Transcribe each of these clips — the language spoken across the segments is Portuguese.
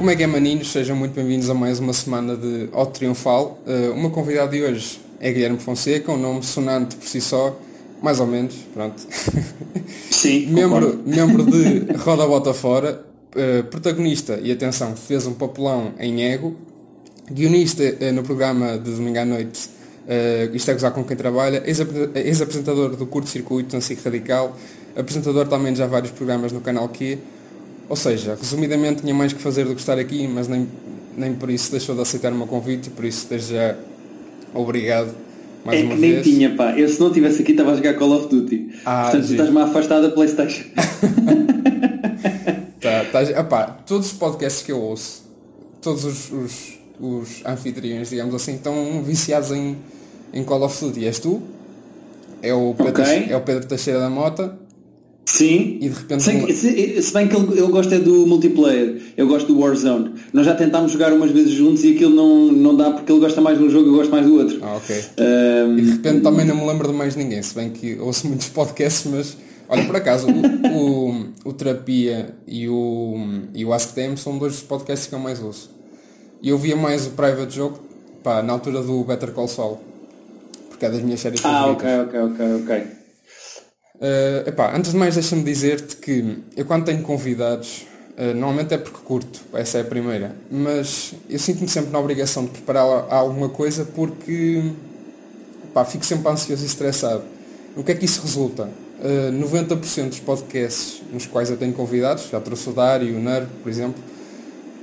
Como é que é, maninhos? Sejam muito bem-vindos a mais uma semana de Auto Triunfal. Uh, uma convidada de hoje é Guilherme Fonseca, um nome sonante por si só, mais ou menos, pronto. Sim, membro, membro de Roda Bota Fora, uh, protagonista, e atenção, fez um papelão em ego, guionista uh, no programa de domingo à noite, uh, Isto é Gozar com quem trabalha, ex-apresentador do Curto Circuito, na SIC Radical, apresentador também de já vários programas no canal Q, ou seja, resumidamente tinha mais que fazer do que estar aqui, mas nem, nem por isso deixou de aceitar o meu convite e por isso desde já obrigado mais é uma que nem vez. tinha, pá. Eu se não estivesse aqui estava a jogar Call of Duty. Ah, Portanto, tu estás-me a afastar da Playstation. Tá, tá, epá, todos os podcasts que eu ouço, todos os, os, os anfitriões, digamos assim, estão viciados em, em Call of Duty. És tu, é o Pedro, Ok. é o Pedro Teixeira da Mota Sim. e de repente Sei se, se bem que ele, ele gosta é do multiplayer, eu gosto do Warzone. Nós já tentámos jogar umas vezes juntos e aquilo não, não dá porque ele gosta mais de um jogo e eu gosto mais do outro. Ah, ok. Ahm, E de repente também não me lembro de mais ninguém, se bem que ouço muitos podcasts, mas olha por acaso o, o, o Terapia e o, e o Ask Them são dois dos podcasts que eu mais ouço. E eu via mais o Private Joke pá, na altura do Better Call Saul. Porque é das minhas séries ah, favoritas. ok, ok, ok, ok. Uh, epá, antes de mais deixa-me dizer-te que eu quando tenho convidados, uh, normalmente é porque curto, essa é a primeira, mas eu sinto-me sempre na obrigação de preparar alguma coisa porque pá, fico sempre ansioso e estressado. O que é que isso resulta? Uh, 90% dos podcasts nos quais eu tenho convidados, já trouxe o Dário e o Ner, por exemplo,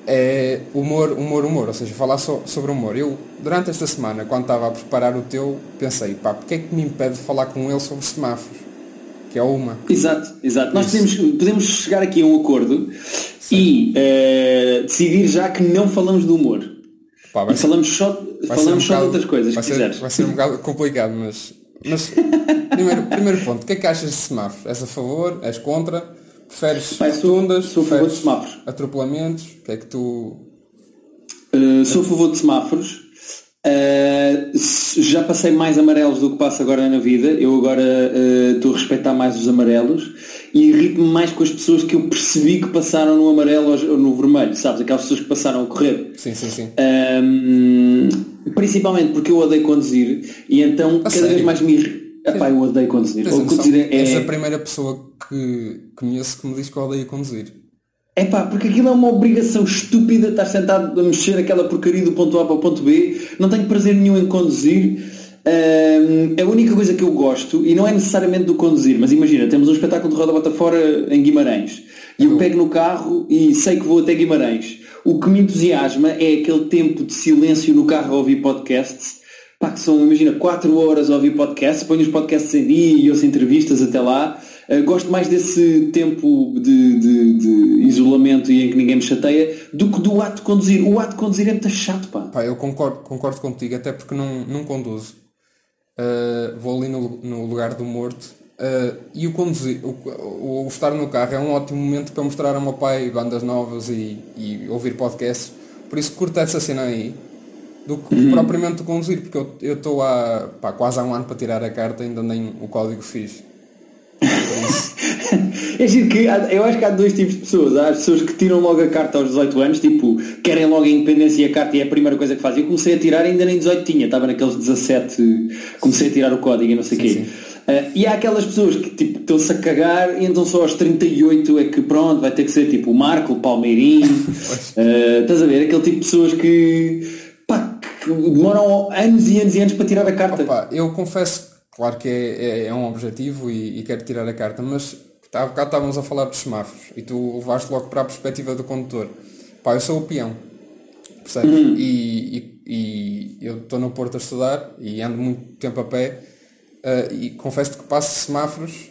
é humor, humor, humor, ou seja, falar só sobre humor. Eu, durante esta semana, quando estava a preparar o teu, pensei, pá, porque é que me impede de falar com ele sobre semáforos? Que é uma. Exato, exato. Nós podemos, podemos chegar aqui a um acordo e eh, decidir já que não falamos do humor. Pá, E falamos só, falamos um só de outras coisas, vai se ser, quiseres. vai ser um bocado complicado, mas. Mas primeiro, primeiro ponto, o que é que achas de semáforos? És a favor? És contra? Preferes Pá, sou- rotundas? sou a favor de semáforos. Atropelamentos? O que é que tu. Uh, sou a favor de semáforos. Uh, s- já passei mais amarelos do que passo agora na vida. Eu agora uh, estou a respeitar mais os amarelos e irrito-me mais com as pessoas que eu percebi que passaram no amarelo ou no vermelho, sabes? Aquelas pessoas que passaram a correr. Sim, sim, sim. Um, principalmente porque eu odeio conduzir e então cada sério? vez mais me irrita. Epá, eu odeio conduzir. Tens a conduzir é, És a primeira pessoa que conheço que me diz que odeia conduzir. É pá, porque aquilo é uma obrigação estúpida estar sentado a mexer aquela porcaria do ponto A para o ponto B. Não tenho prazer nenhum em conduzir. Ahm, a única coisa que eu gosto, e não é necessariamente do conduzir, mas imagina, temos um espetáculo de roda bota fora em Guimarães. E eu pego no carro e sei que vou até Guimarães. O que me entusiasma é aquele tempo de silêncio no carro a ouvir podcasts. Pá, que são, imagina, 4 horas a ouvir podcasts, ponho os podcasts em dia e ouço entrevistas até lá. Uh, gosto mais desse tempo de, de- de isolamento e em que ninguém me chateia do que do ato de conduzir. O ato de conduzir é muito chato, pá. Pá, eu concordo, concordo contigo, até porque não, não conduzo. Uh, vou ali no, no lugar do morto. Uh, e o conduzir, o, o- estar no carro é um ótimo momento para mostrar ao meu pai bandas novas e, e ouvir podcasts. Por isso curto essa cena aí do que propriamente conduzir, porque eu- estou há pá, quase há um ano para tirar a carta ainda nem o código fiz. Isso, É giro que há- eu acho que há dois tipos de pessoas. Há as pessoas que tiram logo a carta aos 18 anos, tipo, querem logo a independência e a carta e é a primeira coisa que fazem. Eu comecei a tirar ainda nem 18 tinha, estava naqueles 17, comecei a tirar o código e não sei o quê. sim. Ah, e há aquelas pessoas que tipo, estão-se a cagar e então só aos 38 é que pronto, vai ter que ser tipo o Marco, o Palmeirinho. Ah, estás a ver? Aquele tipo de pessoas que, pá, que demoram anos e anos e anos para tirar a carta. Opa, eu confesso, claro que é, é- é um objetivo e, e quero tirar a carta, mas tá, há bocado estávamos a falar dos semáforos e tu levaste logo para a perspectiva do condutor. Pá, eu sou o peão, percebes? E, e- e eu estou no Porto a estudar e ando muito tempo a pé eh, e confesso que passo semáforos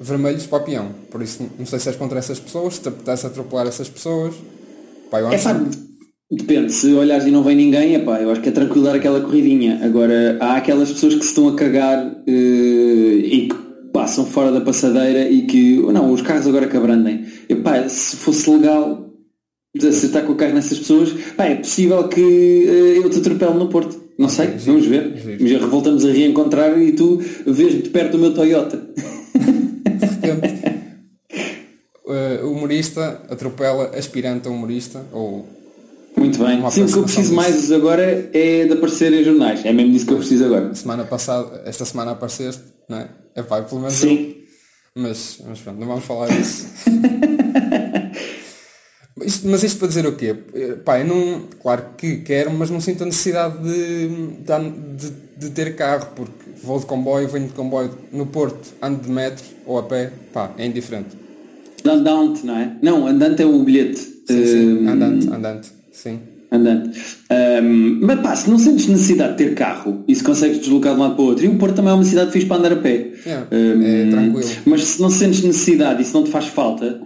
vermelhos para o peão. Por isso não sei se és contra essas pessoas, se te apetece atropelar essas pessoas. Pá, eu É sempre- depende, se olhares e não vem ninguém, é pá, eu acho que é tranquilo dar aquela corridinha. Agora, há aquelas pessoas que se estão a cagar eh, e que passam fora da passadeira e que, não, os carros agora que abrandem. E, pá, se fosse legal de acertar com o carro nessas pessoas, pá, é possível que eh, eu te atropele no Porto. Não sei, giro, vamos ver. giro. Já voltamos a reencontrar e tu vês de perto o meu Toyota. repente, eh, o humorista atropela aspirante a humorista ou Muito bem. Sim, o que eu preciso disso. mais agora é de aparecer em jornais. É mesmo disso que eu preciso agora. semana passada, esta semana apareceste, não é? É pá, pelo menos Sim. eu. Mas, mas pronto, não vamos falar disso. Isto- mas isto para dizer o quê? Eh, Pá, eu não. Claro que quero, mas não sinto a necessidade de, de, de ter carro, porque vou de comboio, venho de comboio no Porto, ando de metro ou a pé, pá, é indiferente. Andante, não é? Não, andante é o bilhete. Sim, sim, Hum, andante, andante, sim. Andante. Hum, mas pá, se não sentes necessidade de ter carro e se consegues deslocar de um lado para o outro, e o Porto também é uma cidade fixe para andar a pé. Yeah, Hum, é tranquilo. Mas se não sentes necessidade e se não te faz falta,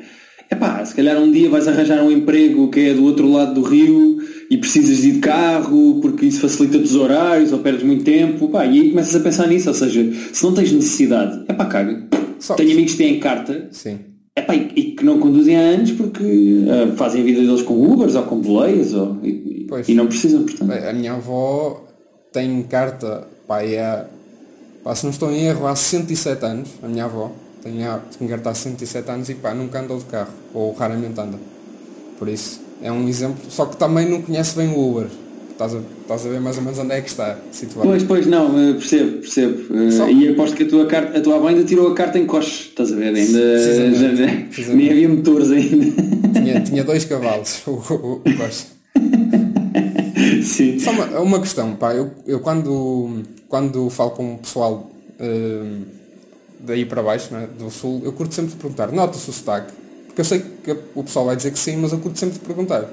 é pá, se calhar um dia vais arranjar um emprego que é do outro lado do rio e precisas de ir de carro porque isso facilita os horários ou perdes muito tempo, pá, e aí começas a pensar nisso, ou seja, se não tens necessidade, é pá, caga. Só- Tenho amigos que têm carta Sim. Epá, e, e que não conduzem há anos porque ah, fazem a vida deles com Ubers ou com boleias ou, e, e não precisam, portanto. A minha avó tem carta, pá, há, pá, se não estou em erro, há 107 anos, a minha avó tem, a- tem carta há 107 anos e pá, nunca andou de carro, ou raramente anda. Por isso, é um exemplo, só que também não conhece bem o Uber. Estás a, estás a ver mais ou menos onde é que está situado. Pois, pois, não, eh, percebo, percebo. Eh, Só- E aposto que a tua, carta, a tua avó ainda tirou a carta em coches, estás a ver? Ainda Precisamente, já- precisamente. nem havia motores ainda. Tinha, tinha dois cavalos, o, o, o Costa. Sim. Só uma, uma questão, pá, eu, eu quando, quando falo com o pessoal hum, daí para baixo, né, do sul, eu curto sempre de perguntar, nota-se o sotaque? Porque eu sei que o pessoal vai dizer que sim, mas eu curto sempre de perguntar.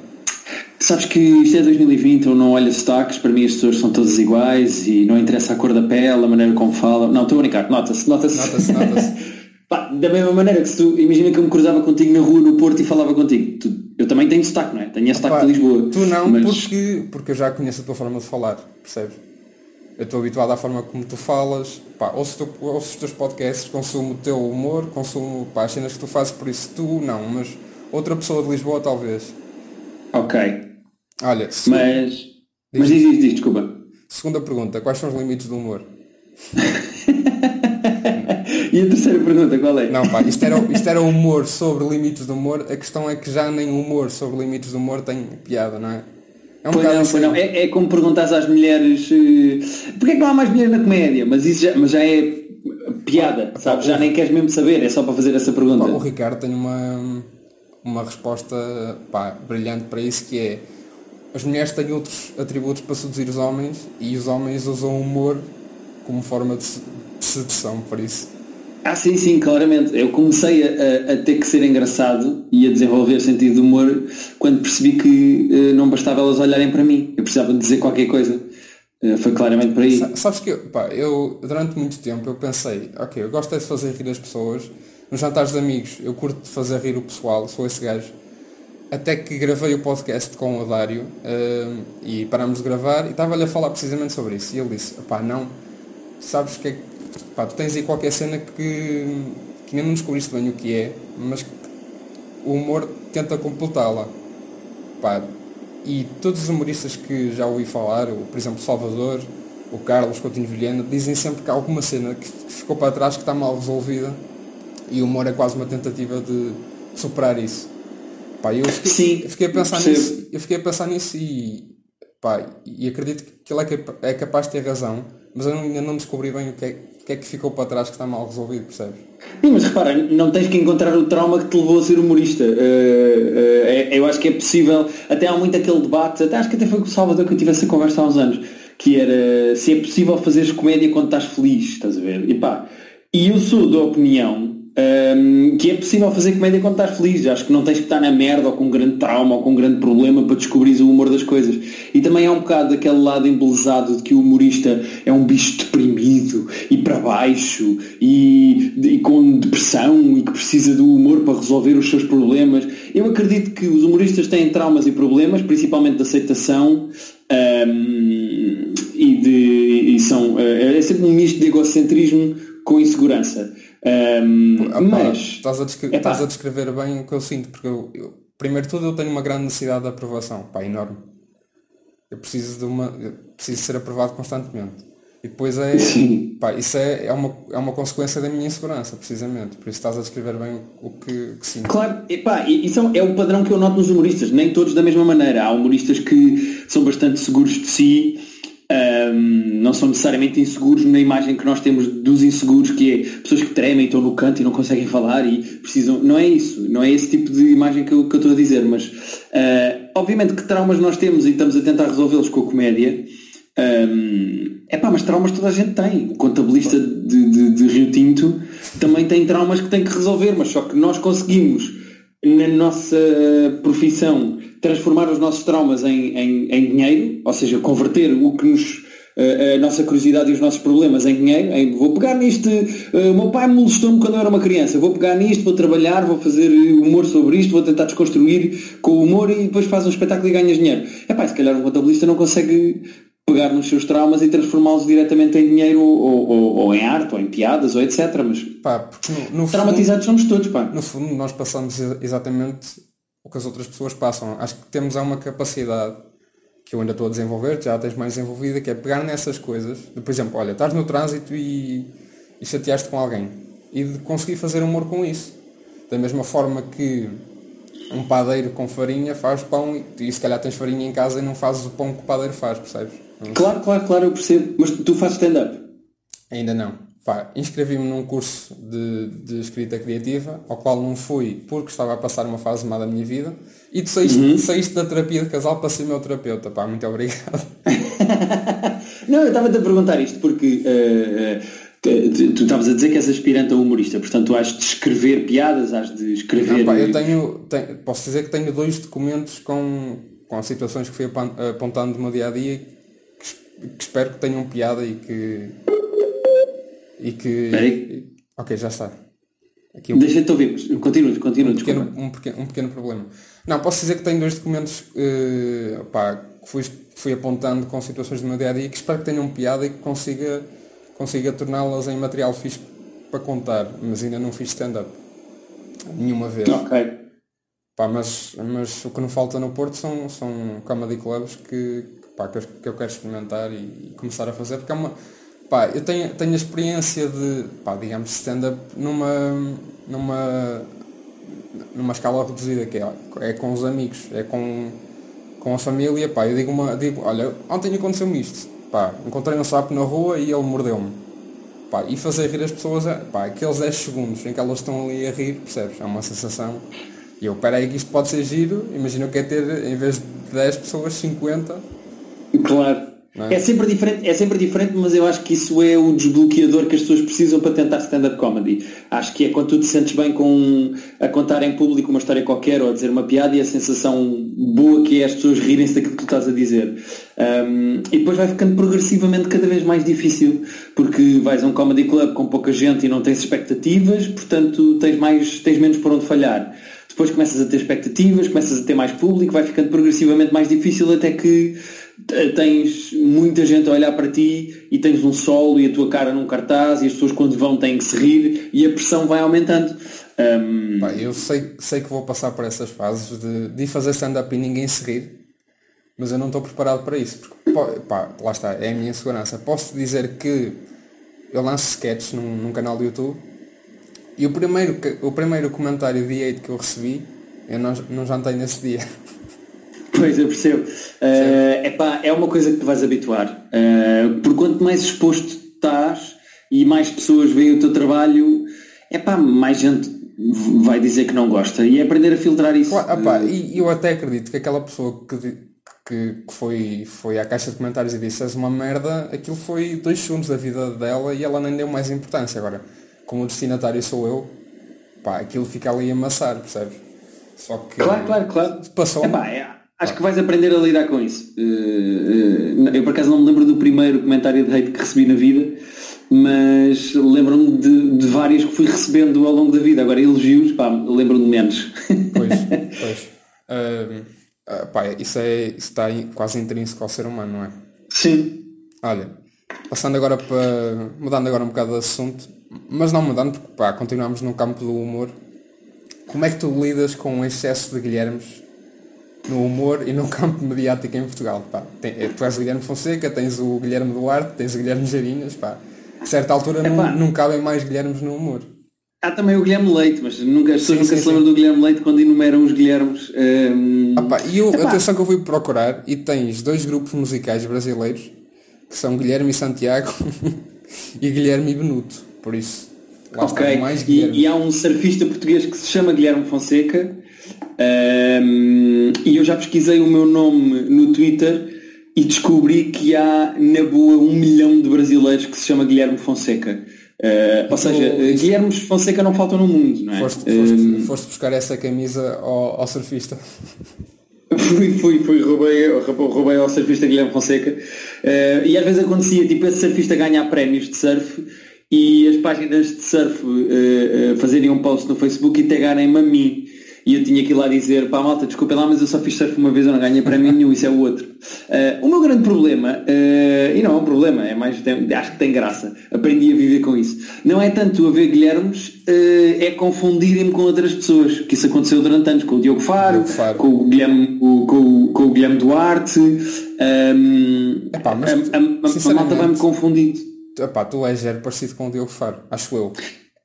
Sabes que isto é 2020, eu não olho sotaques, para mim as pessoas são todas iguais e não interessa a cor da pele, a maneira como falam. Não, estou a brincar, nota-se, nota-se. Nota-se, nota-se. Pá, da mesma maneira que se tu, imagina que eu me cruzava contigo na rua no Porto e falava contigo. Tu- eu também tenho sotaque, não é? Tenho Pá, de Lisboa. Tu não, mas- porque, porque eu já conheço a tua forma de falar, percebes? Eu estou habituado à forma como tu falas, pá, ouço, o teu- ouço os teus podcasts, consumo o teu humor, consumo pá, as cenas que tu fazes, por isso tu não, mas outra pessoa de Lisboa talvez. Ok. Olha, se- Mas. Mas diz, diz, diz, desculpa. segunda pergunta, quais são os limites do humor? E a terceira pergunta, qual é? Não, pá, isto era, isto era humor sobre limites do humor, a questão é que já nem humor sobre limites do humor tem piada, não é? É um não, assim. pois não. É, é como perguntas às mulheres eh, porquê é que não há mais mulheres na comédia? Mas isso já, mas já é piada, sabes? Já nem queres mesmo saber, é só para fazer essa pergunta. Pá, o Ricardo tem uma, uma resposta pá, brilhante para isso que é as mulheres têm outros atributos para seduzir os homens e os homens usam o humor como forma de, se- de sedução, por isso. Ah, sim, sim, claramente. Eu comecei a, a- ter que ser engraçado e a desenvolver sentido de humor quando percebi que eh, não bastava elas olharem para mim. Eu precisava de dizer qualquer coisa. Eh, foi claramente por aí. Sa- Sabes que eu, pá, eu durante muito tempo eu pensei, ok, eu gosto é de fazer rir as pessoas, nos jantares de amigos eu curto fazer rir o pessoal, sou esse gajo. Até que gravei o podcast com o Dário hum, e parámos de gravar e estava-lhe a falar precisamente sobre isso. E ele disse, pá, não, sabes que é pá, tu tens aí qualquer cena que, que ainda não descobriste bem o que é, mas que o humor tenta completá-la. Pá, e todos os humoristas que já ouvi falar, o, por exemplo, Salvador, o Carlos Coutinho Vilhena, dizem sempre que há alguma cena que ficou para trás que está mal resolvida e o humor é quase uma tentativa de superar isso. Pá, eu fiquei, Sim, eu fiquei a pensar percebo. nisso, eu fiquei a pensar nisso e, pá, e acredito que ele é, é capaz de ter razão, mas eu ainda não descobri bem o que, é, o que é que ficou para trás que está mal resolvido, percebes? Sim, mas repara, não tens que encontrar o trauma que te levou a ser humorista. Eh, eh, é- eu acho que é possível, até há muito aquele debate, até acho que até foi com o Salvador que eu tive essa conversa há uns anos, que era se é possível fazeres comédia quando estás feliz, estás a ver? E pá, e eu sou da opinião ehm, que é possível fazer comédia quando estás feliz. Acho que não tens que estar na merda ou com um grande trauma ou com um grande problema para descobrires o humor das coisas. E também há um bocado daquele lado embelezado de que o humorista é um bicho deprimido e para baixo e, e com depressão e que precisa do humor para resolver os seus problemas. Eu acredito que os humoristas têm traumas e problemas, principalmente de aceitação ehm, e, de, e são eh, é sempre um misto de egocentrismo com insegurança. Ah, pá, mas estás, a estás a descrever bem o que eu sinto, porque eu, eu- primeiro de tudo eu tenho uma grande necessidade de aprovação, pá, enorme. Eu preciso de uma. preciso ser aprovado constantemente. E depois é. Pá, isso é, é, uma, é uma consequência da minha insegurança, precisamente. Por isso estás a descrever bem o, o que, que sinto. Claro, epá, isso é o padrão que eu noto nos humoristas, nem todos da mesma maneira. Há humoristas que são bastante seguros de si um, não são necessariamente inseguros na imagem que nós temos dos inseguros, que é pessoas que tremem, estão no canto e não conseguem falar e precisam. Não é isso, não é esse tipo de imagem que eu, que eu estou a dizer, mas uh, obviamente que traumas nós temos e estamos a tentar resolvê-los com a comédia. Um, é pá, mas traumas toda a gente tem. O contabilista de, de, de Rio Tinto também tem traumas que tem que resolver, mas só que nós conseguimos na nossa profissão transformar os nossos traumas em, em, em dinheiro, ou seja, converter o que nos a nossa curiosidade e os nossos problemas em dinheiro, em, vou pegar nisto, uh, o meu pai molestou-me quando eu era uma criança, vou pegar nisto, vou trabalhar, vou fazer humor sobre isto, vou tentar desconstruir com o humor e depois faz um espetáculo e ganhas dinheiro. É pá, se calhar um contabilista não consegue pegar nos seus traumas e transformá-los diretamente em dinheiro ou, ou, ou, em arte ou em piadas ou etc. Mas pá, no, no traumatizados fundo, somos todos, pá. No fundo nós passamos exatamente o que as outras pessoas passam. Acho que temos uma capacidade que eu ainda estou a desenvolver, já tens mais desenvolvida, que é pegar nessas coisas, de, por exemplo, olha, estás no trânsito e, e chateaste com alguém e de conseguir fazer humor com isso. Da mesma forma que um padeiro com farinha faz pão e, e se calhar tens farinha em casa e não fazes o pão que o padeiro faz, percebes? Claro, claro, claro, eu percebo. Mas tu fazes stand-up? Ainda não. Pá, inscrevi-me num curso de, de, escrita criativa, ao qual não fui porque estava a passar uma fase má da minha vida, e tu saíste, uhum. saíste da terapia de casal para ser meu terapeuta. Pá, muito obrigado. não, eu estava-te a perguntar isto porque uh, tu, tu estavas a dizer que és aspirante a humorista, portanto tu has de escrever piadas, has de escrever... Não, pá, eu tenho, tenho, posso dizer que tenho dois documentos com, com situações que fui apontando no meu dia-a-dia espero que tenham piada e que e que. Ok, já está. Aqui um... Deixa-te ouvir, continua, continua, um pequeno, um, pequeno, um pequeno problema. Não, posso dizer que tenho dois documentos uh, pá, que fui, fui apontando com situações do meu dia a dia que espero que tenham piada e que consiga, consiga torná-las em material fixe para contar, mas ainda não fiz stand-up. Nenhuma vez. Ok. Pá, mas, mas o que não falta no Porto são, são comedy clubs que, pá, que, eu, que eu quero experimentar e, e começar a fazer, porque é uma Pá, eu tenho, tenho a experiência de, pá, digamos, stand-up numa, numa, numa escala reduzida, que é, é com os amigos, é com, com a família, pá, eu digo, uma, digo olha, ontem aconteceu-me isto, pá, encontrei um sapo na rua e ele mordeu-me. Pá, e fazer rir as pessoas, é, pá, aqueles 10 segundos em que elas estão ali a rir, percebes? É uma sensação. E eu, peraí que isto pode ser giro, imagina que é ter, em vez de 10 pessoas, 50. Claro. É? é? sempre diferente, é sempre diferente, mas eu acho que isso é o desbloqueador que as pessoas precisam para tentar stand-up comedy. Acho que é quando tu te sentes bem com a contar em público uma história qualquer ou a dizer uma piada e a sensação boa que é as pessoas rirem-se daquilo que tu estás a dizer. Um, e depois vai ficando progressivamente cada vez mais difícil, porque vais a um comedy club com pouca gente e não tens expectativas, portanto tens, mais, tens menos por onde falhar. Depois começas a ter expectativas, começas a ter mais público, vai ficando progressivamente mais difícil até que tens muita gente a olhar para ti e tens um solo e a tua cara num cartaz e as pessoas quando vão têm que se rir e a pressão vai aumentando. Um... Pá, eu sei, sei que vou passar por essas fases de, de fazer stand-up e ninguém se rir, mas eu não estou preparado para isso. Porque, pá, lá está, é a minha segurança. Posso dizer que eu lanço sketches num, num canal do YouTube e o primeiro, o primeiro comentário de hate que eu recebi, eu não, não jantei nesse dia. Pois, eu percebo. Uh, epá, é uma coisa que te vais habituar. Uh, por quanto mais exposto estás e mais pessoas veem o teu trabalho, epá, mais gente vai dizer que não gosta. E é aprender a filtrar isso. Claro, epá, e eu até acredito que aquela pessoa que, que, que, foi, foi à caixa de comentários e disse és uma merda, aquilo foi dois segundos da vida dela e ela nem deu mais importância. Agora, como o destinatário sou eu, pá, aquilo fica ali a amassar, percebes? Só que. Claro, claro, claro. Passou. Epá, é Acho que vais aprender a lidar com isso. Eh, eh, eu por acaso não me lembro do primeiro comentário de hate que recebi na vida, mas lembro-me de, de vários que fui recebendo ao longo da vida. Agora elogios, pá, lembro-me menos. Pois, pois. Uh, uh, pá, isso, é, isso está quase intrínseco ao ser humano, não é? Sim. Olha, passando agora para. mudando agora um bocado de assunto, mas não mudando porque pá, continuamos no campo do humor. Como é que tu lidas com o excesso de Guilhermes no humor e no campo mediático em Portugal. Pá. Tem, eh, tu és o Guilherme Fonseca, tens o Guilherme Duarte, tens o Guilherme Jarinhas, pá. A certa altura não, não cabem mais Guilhermes no humor. Há também o Guilherme Leite, mas nunca, as pessoas nunca sim, se lembram do Guilherme Leite quando enumeram os Guilhermes. Um... Ah, pá, e eu, atenção que eu fui procurar e tens dois grupos musicais brasileiros que são Guilherme e Santiago e Guilherme e Benuto. Por isso, lá ok, mais e, e, há um surfista português que se chama Guilherme Fonseca um, e eu já pesquisei o meu nome no Twitter e descobri que há na boa um milhão de brasileiros que se chama Guilherme Fonseca. Uh, ou seja, uh, Guilhermes Fonseca não faltam no mundo, não é? Foste, foste, foste buscar essa camisa ao, ao surfista. fui, fui, fui, roubei, roubei ao surfista Guilherme Fonseca uh, e às vezes acontecia, tipo, esse surfista ganhar prémios de surf e as páginas de surf uh, fazerem um post no Facebook e tagarem-me a mim e eu tinha que ir lá dizer, pá malta, desculpem lá, mas eu só fiz surf uma vez, eu não ganhei para mim nenhum, isso é o outro. Uh, o meu grande problema, uh, e não é um problema, é mais, tem, acho que tem graça, aprendi a viver com isso. Não é tanto a ver Guilhermes, uh, é confundirem-me com outras pessoas, que isso aconteceu durante anos, com o Diogo Faro, Diogo Faro. com o Guilherme, com, com, com o Guilherme Duarte, um, Epá, mas, a, a, a, a malta vai-me confundindo. Epá, tu és zero parecido com o Diogo Faro, acho eu.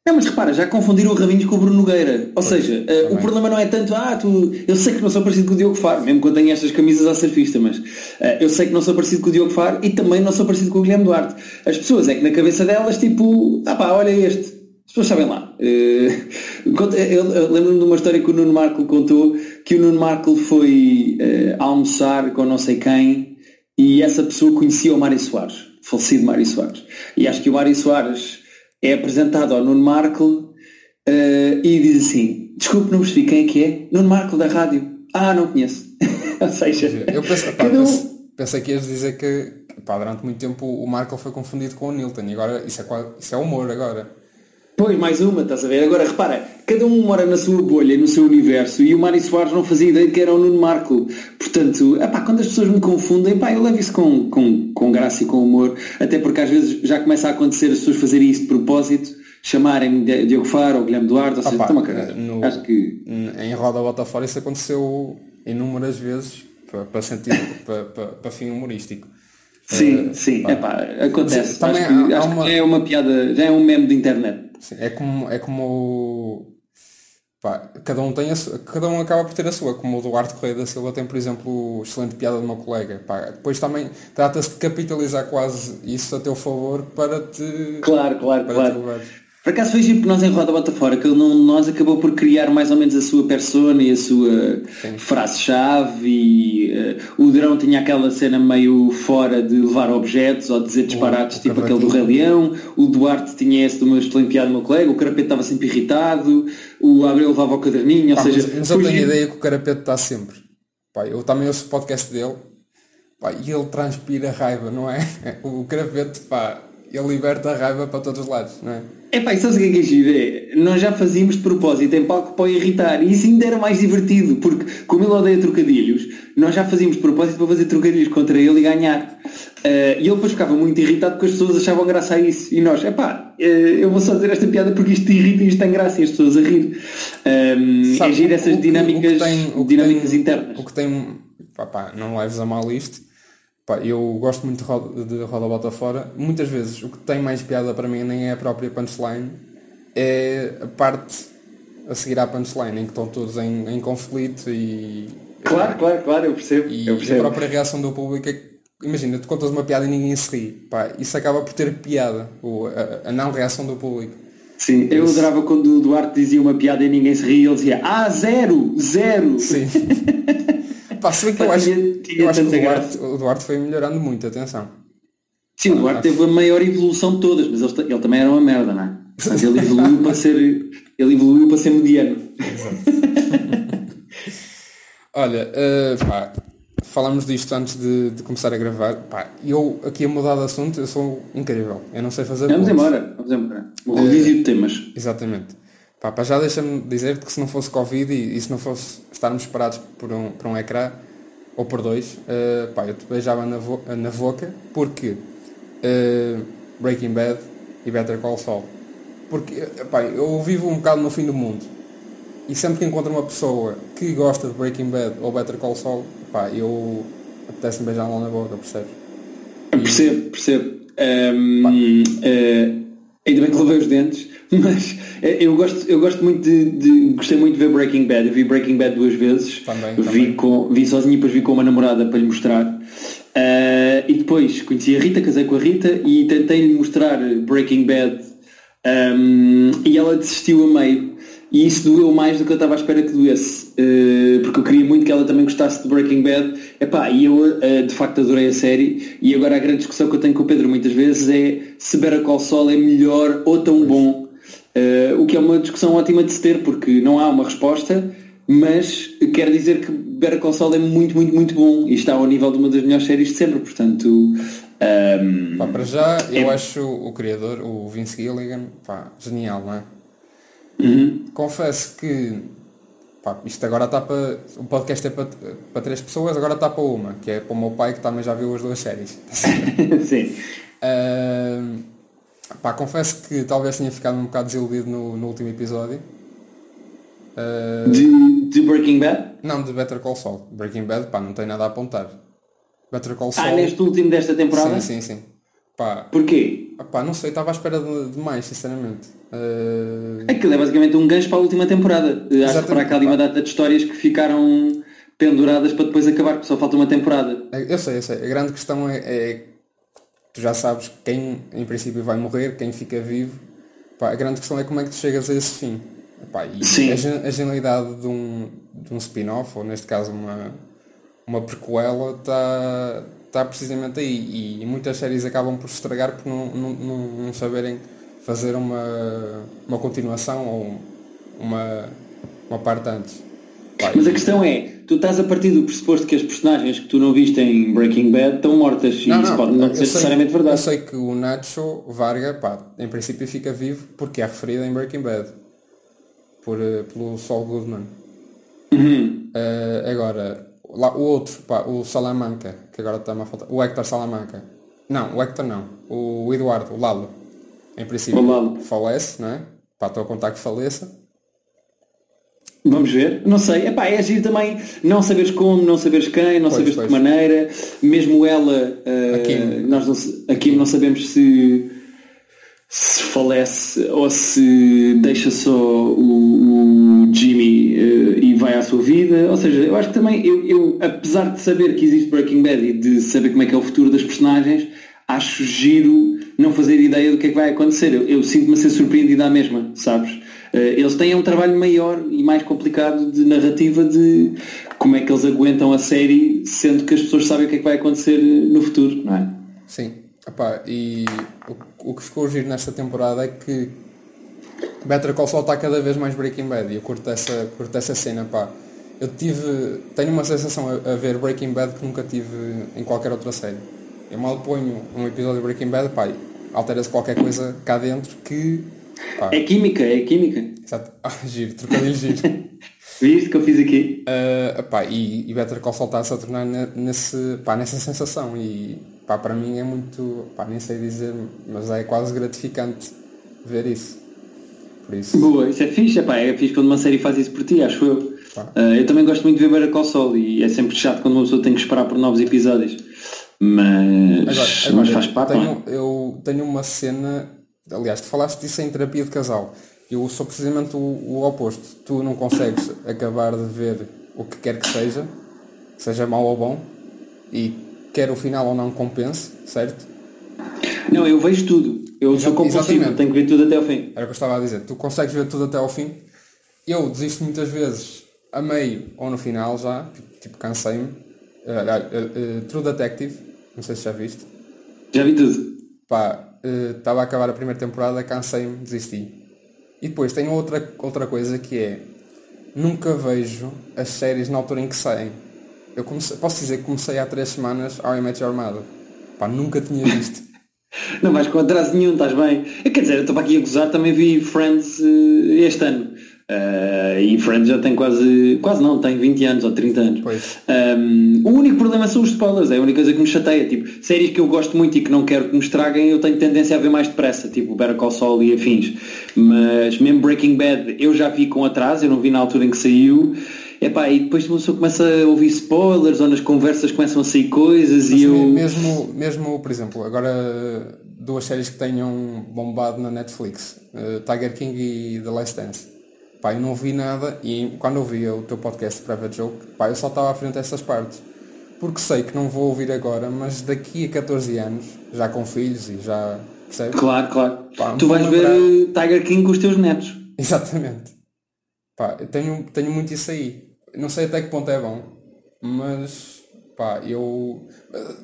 Não, mas repara, já confundiram o Raminhos com o Bruno Nogueira. Ou pois, seja, uh, o problema não é tanto, ah, tu, eu sei que não sou parecido com o Diogo Faro, mesmo quando tenho estas camisas à surfista, mas uh, eu sei que não sou parecido com o Diogo Faro e também não sou parecido com o Guilherme Duarte. As pessoas é que na cabeça delas, tipo, ah pá, olha este. As pessoas sabem lá. Uh, eu, lembro-me de uma história que o Nuno Marco contou, que o Nuno Marco foi almoçar com não sei quem e essa pessoa conhecia o Mário Soares, falecido Mário Soares. E acho que o Mário Soares é apresentado ao Nuno Marco uh, e diz assim, desculpe, não percebi quem é que é? Nuno Marco da rádio. Ah, não conheço. Ou seja, eu penso, pá, um... pensei que ias dizer que pá, durante muito tempo o Marco foi confundido com o Nilton e agora isso é, isso é humor agora. Pois, mais uma, estás a ver? Agora repara, cada um mora na sua bolha, no seu universo, e o Mário Soares não fazia ideia de que era o Nuno Marco. Portanto, epá, quando as pessoas me confundem, pá, eu levo isso com, com, com graça e com humor, até porque às vezes já começa a acontecer as pessoas fazerem isso de propósito, chamarem Diogo Faro ou Guilherme Duarte, ou seja, toma cara. No, Acho que... Em Roda Bota Fora isso aconteceu inúmeras vezes para, para, sentido, para, para, para fim humorístico. Sim, uh, sim, pá. Epá, acontece. Também acho, uma... que é uma piada, já é um meme de internet. É como. É como pá, cada um tem a cada um acaba por ter a sua, como o Duarte Correia da Silva tem, por exemplo, excelente piada do meu colega. Pá, depois também trata-se de capitalizar quase isso a teu favor para te. Claro, claro, para claro. Por acaso foi porque nós em Roda Bota Fora, que ele não, nós acabou por criar mais ou menos a sua persona e a sua frase-chave e uh, o Drão tinha aquela cena meio fora de levar objetos ou dizer disparates, o, tipo o aquele do Rei Leão, o Duarte tinha esse do meu excelente piada do meu colega, o Carapete estava sempre irritado, o Abreu levava o caderninho, ou seja... Mas, eu tenho a ideia que o Carapete está sempre. Pá, eu também ouço o podcast dele. Pá, e ele transpira raiva, não é? O Carapete, pá, ele liberta a raiva para todos os lados, não é? É pá, isso é o que é giro? É, nós já fazíamos de propósito em palco para o irritar e isso ainda era mais divertido, porque como ele odeia trocadilhos, nós já fazíamos de propósito para fazer trocadilhos contra ele e ganhar. Uh, e ele depois ficava muito irritado porque as pessoas achavam graça a isso. E nós, é pá, uh, eu vou só dizer esta piada porque isto te irrita e isto tem graça e as pessoas a rir. Um, Sabe, é giro essas o, dinâmicas, o tem, dinâmicas tem, internas. O que tem, pá, pá, não leves a mal isto, Pá, eu gosto muito de roda, de roda bota fora. Muitas vezes o que tem mais piada para mim nem é a própria punchline, é a parte a seguir à punchline, em que estão todos em, em conflito e. Claro, claro, claro, eu percebo. E eu percebo. a própria reação do público é que, imagina, tu contas uma piada e ninguém se ri. Pá, isso acaba por ter piada, ou a, a não reação do público. Sim, eu adorava quando o Duarte dizia uma piada e ninguém se ria, ele dizia, ah, zero, zero. Sim. Pá, se bem que eu acho, eu acho que o Duarte, o Duarte foi melhorando muito, atenção. Sim, o Duarte teve a maior evolução de todas, mas ele, ele também era uma merda, não é? Mas ele evoluiu para ser. Ele evoluiu para ser mediano. Olha, uh, pá, falamos disto antes de, de, começar a gravar. Pá, eu aqui a mudar de assunto, eu sou incrível. Eu não sei fazer. Vamos embora, vamos embora. O rodízio uh, de temas. Exatamente. Pá, pá, já deixa-me dizer que se não fosse Covid e, e, se não fosse estarmos parados por um, por um ecrã ou por dois, uh, pá, eu te beijava na, vo na boca porque uh, Breaking Bad e Better Call Saul. Porque pá, eu vivo um bocado no fim do mundo e sempre que encontro uma pessoa que gosta de Breaking Bad ou Better Call Saul, pá, eu apetece-me beijar lá na boca, percebes? Percebo, percebo. Um, uh, ainda bem que lavei os dentes, mas eh, eu gosto, eu gosto muito de, de, Gostei muito de ver Breaking Bad. Eu vi Breaking Bad duas vezes. Também, vi, também. Com, vi sozinho e depois vi com uma namorada para lhe mostrar. Uh, e depois conheci a Rita, casei com a Rita e tentei-lhe mostrar Breaking Bad um, e ela desistiu a meio. E isso doeu mais do que eu estava à espera que doesse. Uh, porque eu queria muito que ela também gostasse de Breaking Bad. Epá, e eu uh, de facto adorei a série. E agora a grande discussão que eu tenho com o Pedro muitas vezes é se Better Call Saul é melhor ou tão bom. Uh, o que é uma discussão ótima de se ter, porque não há uma resposta, mas quer dizer que Better Call Saul é muito, muito, muito bom e está ao nível de uma das melhores séries de sempre. Portanto, um, pá, para já eu é... acho o criador, o Vince Gilligan, pá, genial, não é? Uhum. Confesso que pá, isto agora está para. O podcast é para, para três pessoas, agora está para uma, que é para o meu pai que também já viu as duas séries. Sim. Uh, pá, confesso que talvez tenha ficado um bocado desiludido no, no último episódio. Uh, de, de, Breaking Bad? Não, de Better Call Saul. Breaking Bad, pá, não tem nada a apontar. Better Call Saul. Ah, neste último desta temporada? Sim, sim, sim. Pá, Porquê? Pá, não sei, estava à espera de, de mais, sinceramente. Uh... Aquilo é basicamente um gancho para a última temporada. Acho que para ali uma data de histórias que ficaram penduradas para depois acabar, porque só falta uma temporada. Eu sei, eu sei. A grande questão é, é tu já sabes quem em princípio vai morrer, quem fica vivo. Pá, a grande questão é como é que tu chegas a esse fim. Pá, e Sim. A, a genialidade de um, de um spin-off, ou neste caso uma, uma prequela, está tá precisamente aí. E muitas séries acabam por se estragar por não, não, não, não saberem fazer uma, uma continuação ou uma, uma parte antes. Pá, Mas a questão é, tu estás a partir do pressuposto que as personagens que tu não viste em Breaking Bad estão mortas e isso pode não eu ser necessariamente Eu verdade. sei que o Nacho Varga, pá, em princípio fica vivo porque é referido em Breaking Bad. Por, eh, pelo Saul Goodman. Uhum. Eh, agora, lá, o outro, pá, o Salamanca, que agora está-me a faltar. O Hector Salamanca. Não, o Hector não. O Eduardo, o Lalo. Em princípio falece, não é? Pá, estou a contar que faleça. Vamos ver, não sei, Epá, é agir também não saberes como, não saberes quem, não Pois, saberes de pois. que maneira, mesmo ela, eh, A Kim. nós não, se- a Kim não sabemos se, se falece ou se deixa só o, o Jimmy eh, e vai à sua vida, ou seja, eu acho que também, eu, eu, apesar de saber que existe Breaking Bad e de saber como é que é o futuro das personagens, acho giro não fazer ideia do que é que vai acontecer. Eu, eu sinto-me a ser surpreendido à mesma, sabes? Eh, eles têm um trabalho maior e mais complicado de narrativa de como é que eles aguentam a série, sendo que as pessoas sabem o que é que vai acontecer no futuro, não é? Sim. Epá, e o, o que ficou giro nesta temporada é que Better Call Saul está cada vez mais Breaking Bad e eu curto essa, curto essa cena, pá. Eu tive, tenho uma sensação a, a ver Breaking Bad que nunca tive em qualquer outra série. Eu mal ponho um episódio de Breaking Bad, pá, altera-se qualquer coisa cá dentro que, pá, É química, é química. exato. Ah, giro, trocadilho giro. Viste que eu fiz aqui? Uh, epá, e, e Better Call Saul está-se a tornar ne- nesse, pá, nessa sensação e pá, para mim é muito, pá, nem sei dizer, mas é quase gratificante ver isso. Por isso, Boa, isso é fixe, epá, é fixe quando uma série faz isso por ti, acho eu. Pá. Ah, eu também gosto muito de ver Better Call Saul e é sempre chato quando uma pessoa tem que esperar por novos episódios. Mas, agora, mas agora, faz parte. não é? tenho, eu tenho uma cena, aliás, tu falaste disso em terapia de casal. Eu sou precisamente o, o oposto. Tu não consegues acabar de ver o que quer que seja, seja mau ou bom, e quer o final ou não compense, certo? Não, eu vejo tudo. Eu Exa- sou compulsivo, tenho que ver tudo até ao fim. Era o que eu estava a dizer. Tu consegues ver tudo até ao fim. Eu desisto muitas vezes a meio ou no final já. Tipo, tipo, cansei-me. Olha, eh, eh, True Detective. Não sei se já viste. Já vi tudo. Pá, estava a acabar a primeira temporada, cansei-me, desisti. E depois tenho outra, outra coisa que é. Nunca vejo as séries na altura em que saem. Eu comecei, posso dizer que comecei há três semanas ao I Mother. Pá, nunca tinha visto. Não vais com atraso nenhum, estás bem. Eh, Quer dizer, eu estou para aqui a gozar, também vi Friends eh, este ano. Uh, e Friends já tem quase, quase não, tem 20 anos ou 30 anos. Um, o único problema são os spoilers, é a única coisa que me chateia. Tipo, séries que eu gosto muito e que não quero que me estraguem, eu tenho tendência a ver mais depressa, tipo Better Call Saul e afins. Mas mesmo Breaking Bad eu já vi com atraso, eu não vi na altura em que saiu. Epá, e depois uma pessoa começa a ouvir spoilers ou nas conversas começam a sair coisas Mas e eu. Mesmo, mesmo, por exemplo, agora duas séries que tenham bombado na Netflix, uh, Tiger King e The Last Dance Pá, eu não vi nada e quando ouvia o teu podcast Private Joke, pá, eu só estava à frente dessas partes. Porque sei que não vou ouvir agora, mas daqui a 14 anos, já com filhos e já. Percebes? Claro, claro. Pá, tu vais lembrar... ver Tiger King com os teus netos. Exatamente. Pá, eu tenho, tenho muito isso aí. Não sei até que ponto é bom, mas pá, eu.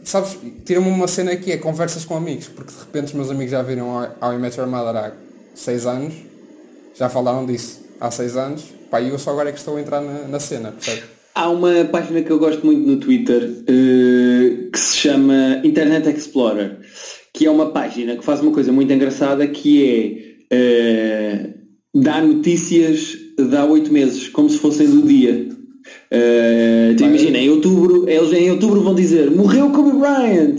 Sabes, tira-me uma cena que é conversas com amigos, porque de repente os meus amigos já viram ao I Met Your Mother há 6 anos, já falaram disso há seis anos, pá, e eu só agora é que estou a entrar na, na cena, percebe? Há uma página que eu gosto muito no Twitter uh, que se chama Internet Explorer, que é uma página que faz uma coisa muito engraçada que é uh, dar notícias de há oito meses, como se fossem do dia. Uh, imagina, em outubro, eles em outubro vão dizer morreu Kobe Bryant,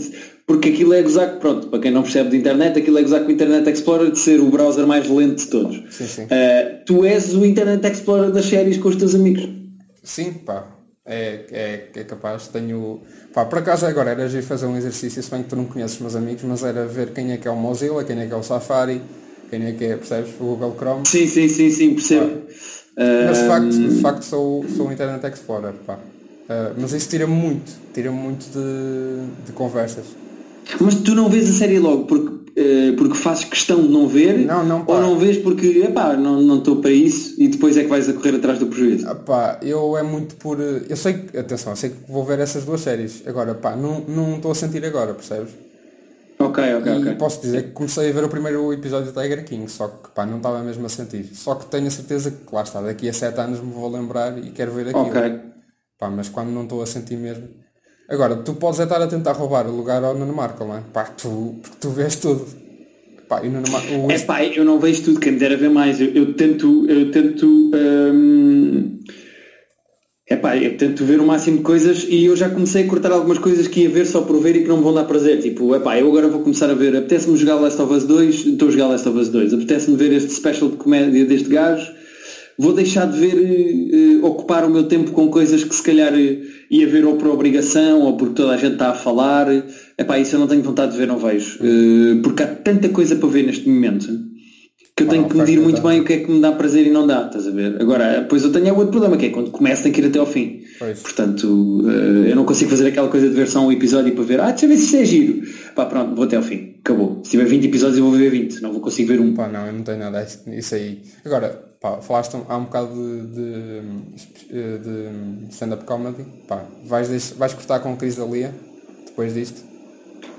porque aquilo é gozar, pronto, para quem não percebe de internet, aquilo é gozar com o Internet Explorer de ser o browser mais lento de todos. Sim, sim. Uh, tu és o Internet Explorer das séries com os teus amigos. Sim, pá. É, é, é capaz, tenho. Pá, por acaso agora era de fazer um exercício, se bem que tu não conheces os meus amigos, mas era ver quem é que é o Mozilla, quem é que é o Safari, quem é que é, percebes? O Google Chrome. Sim, sim, sim, sim, percebo. Mas de facto, de facto sou, sou o Internet Explorer, pá. Uh, mas isso tira-me muito, tira-me muito de, de conversas. Mas tu não vês a série logo porque, uh, porque fazes questão de não ver? Não, não. Ou não vês porque, epá, não estou para isso e depois é que vais a correr atrás do prejuízo? Ah, pá, eu é muito por... Eu sei que, atenção, eu sei que vou ver essas duas séries. Agora, pá, não estou a sentir agora, percebes? Ok, ok, e ok. posso dizer que comecei a ver o primeiro episódio de Tiger King, só que pá, não estava mesmo a sentir. Só que tenho a certeza que lá está, daqui a 7 anos me vou lembrar e quero ver aquilo. Ok. Pá, mas quando não estou a sentir mesmo, Agora, tu podes estar a tentar roubar o lugar ao Nuno Marco, não é? Pá, tu, porque tu vês tudo. Pá, e Nuno Marco, o... É pá, eu não vejo tudo, quem me dera ver mais. Eu, eu tento, eu tento, hum... é pá, eu tento ver o máximo de coisas e eu já comecei a cortar algumas coisas que ia ver só por ver e que não me vão dar prazer. Tipo, é pá, eu agora vou começar a ver, apetece-me jogar Last of Us 2, estou a jogar Last of Us 2, apetece-me ver este special de comédia deste gajo, vou deixar de ver, uh, ocupar o meu tempo com coisas que se calhar uh, ia ver ou por obrigação ou porque toda a gente está a falar. Epá, isso eu não tenho vontade de ver, não vejo. Uh, porque há tanta coisa para ver neste momento que eu tenho que medir muito bem o que é que me dá prazer e não dá, estás a ver? Agora, depois eu tenho outro problema, que é quando começo tem que ir até ao fim. Pois. Portanto, eu não consigo fazer aquela coisa de ver só um episódio para ver, ah, deixa eu ver se isto é giro. Pá, pronto, vou até ao fim. Acabou. Se tiver 20 episódios eu vou ver 20, não vou conseguir ver um. Pá, não, eu não tenho nada isso aí. Agora, pá, falaste há um bocado de, de, de stand-up comedy, pá, vais, deixar, vais cortar com a Cris Dalia depois disto?